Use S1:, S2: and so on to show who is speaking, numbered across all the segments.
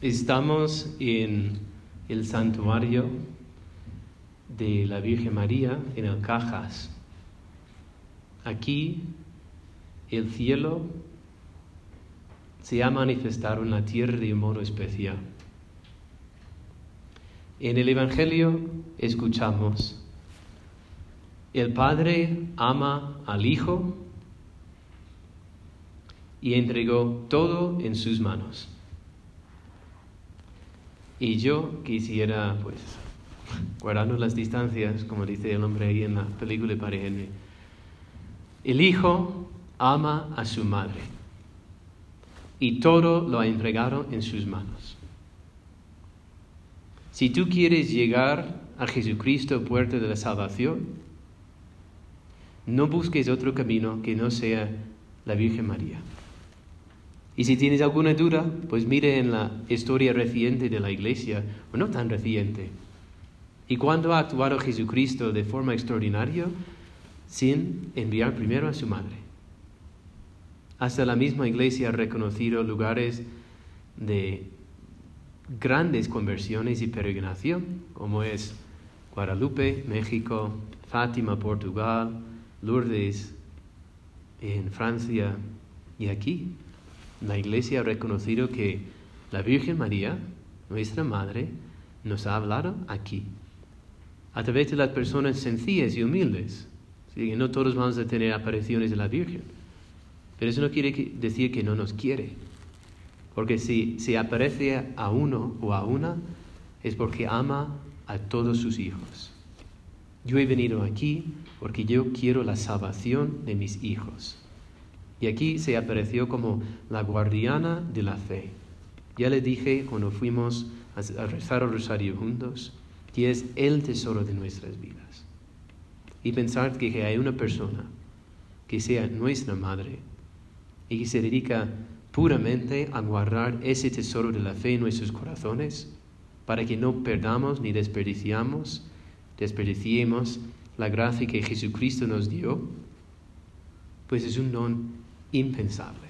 S1: Estamos en el santuario de la Virgen María en el Cajas. Aquí el cielo se ha manifestado en la tierra de un modo especial. En el Evangelio escuchamos, el Padre ama al Hijo y entregó todo en sus manos. Y yo quisiera, pues, guardarnos las distancias, como dice el hombre ahí en la película de Padre Henry. El hijo ama a su madre y todo lo ha entregado en sus manos. Si tú quieres llegar a Jesucristo, puerta de la salvación, no busques otro camino que no sea la Virgen María. Y si tienes alguna duda, pues mire en la historia reciente de la iglesia, o no tan reciente. ¿Y cuándo ha actuado Jesucristo de forma extraordinaria? Sin enviar primero a su madre. Hasta la misma iglesia ha reconocido lugares de grandes conversiones y peregrinación, como es Guadalupe, México, Fátima, Portugal, Lourdes en Francia y aquí. La Iglesia ha reconocido que la Virgen María, nuestra Madre, nos ha hablado aquí, a través de las personas sencillas y humildes. No todos vamos a tener apariciones de la Virgen, pero eso no quiere decir que no nos quiere, porque si se aparece a uno o a una, es porque ama a todos sus hijos. Yo he venido aquí porque yo quiero la salvación de mis hijos. Y aquí se apareció como la guardiana de la fe. Ya le dije cuando fuimos a rezar el rosario juntos, que es el tesoro de nuestras vidas. Y pensar que hay una persona que sea nuestra madre y que se dedica puramente a guardar ese tesoro de la fe en nuestros corazones para que no perdamos ni desperdiciamos, desperdiciemos la gracia que Jesucristo nos dio, pues es un don impensable.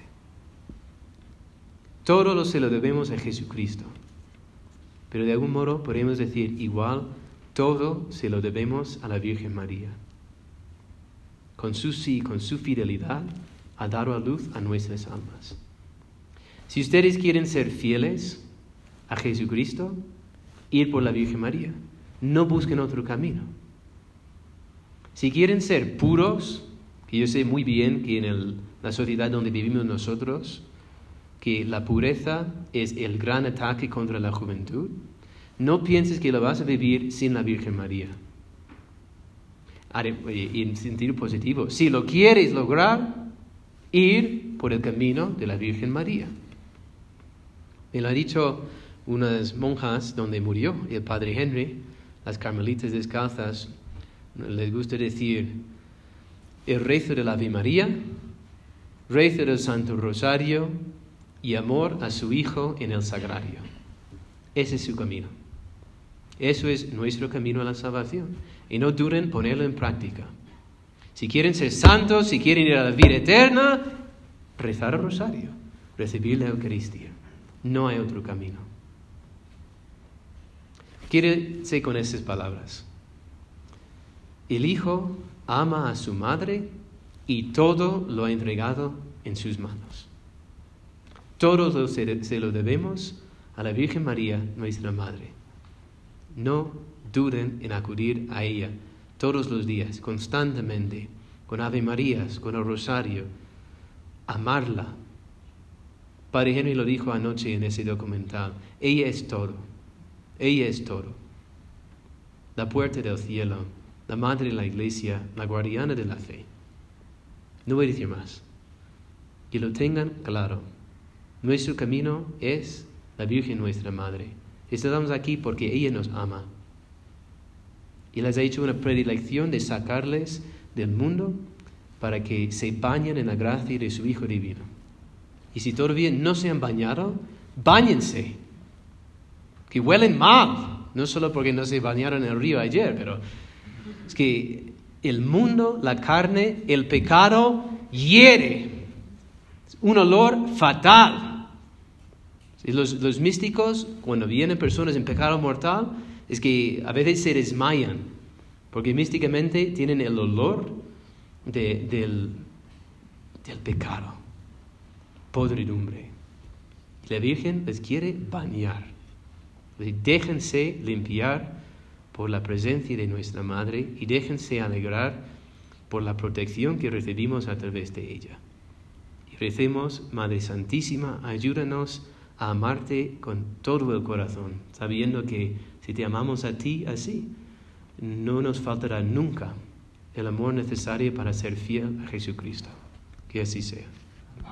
S1: Todo lo se lo debemos a Jesucristo. Pero de algún modo podemos decir igual, todo se lo debemos a la Virgen María. Con su sí, con su fidelidad, ha dado a luz a nuestras almas. Si ustedes quieren ser fieles a Jesucristo, ir por la Virgen María. No busquen otro camino. Si quieren ser puros, que yo sé muy bien que en el la sociedad donde vivimos nosotros, que la pureza es el gran ataque contra la juventud, no pienses que lo vas a vivir sin la Virgen María. Eh, en sentido positivo, si lo quieres lograr, ir por el camino de la Virgen María. Me lo ha dicho unas monjas donde murió el padre Henry, las carmelitas descalzas, les gusta decir el rezo de la Ave María rezo del Santo Rosario y amor a su Hijo en el Sagrario. Ese es su camino. Eso es nuestro camino a la salvación. Y no duren ponerlo en práctica. Si quieren ser santos, si quieren ir a la vida eterna, rezar el rosario, recibir la Eucaristía. No hay otro camino. Quédese con esas palabras. El Hijo ama a su madre y todo lo ha entregado en sus manos. Todo se, lo debemos a la Virgen María, nuestra Madre. No duden en acudir a ella todos los días, constantemente, con Ave Marías, con el rosario, amarla. Padre Henry lo dijo anoche en ese documental, ella es todo, ella es todo. La puerta del cielo, la madre de la iglesia, la guardiana de la fe. No voy a decir más. Que lo tengan claro. Nuestro camino es la Virgen nuestra Madre. Estamos aquí porque ella nos ama. Y les ha hecho una predilección de sacarles del mundo para que se bañen en la gracia de su Hijo Divino. Y si todavía no se han bañado, bañense. Que huelen mal. No solo porque no se bañaron en el río ayer, pero es que el mundo, la carne, el pecado hiere. un olor fatal. Los, los místicos, cuando vienen personas en pecado mortal, es que a veces se desmayan, porque místicamente tienen el olor del, del pecado, podridumbre. La Virgen les quiere bañar. Déjense limpiar por la presencia de nuestra Madre y déjense alegrar por la protección que recibimos a través de ella. Y recemos, Madre Santísima, ayúdanos a amarte con todo el corazón, sabiendo que si te amamos a ti así, no nos faltará nunca el amor necesario para ser fiel a Jesucristo. Que así sea.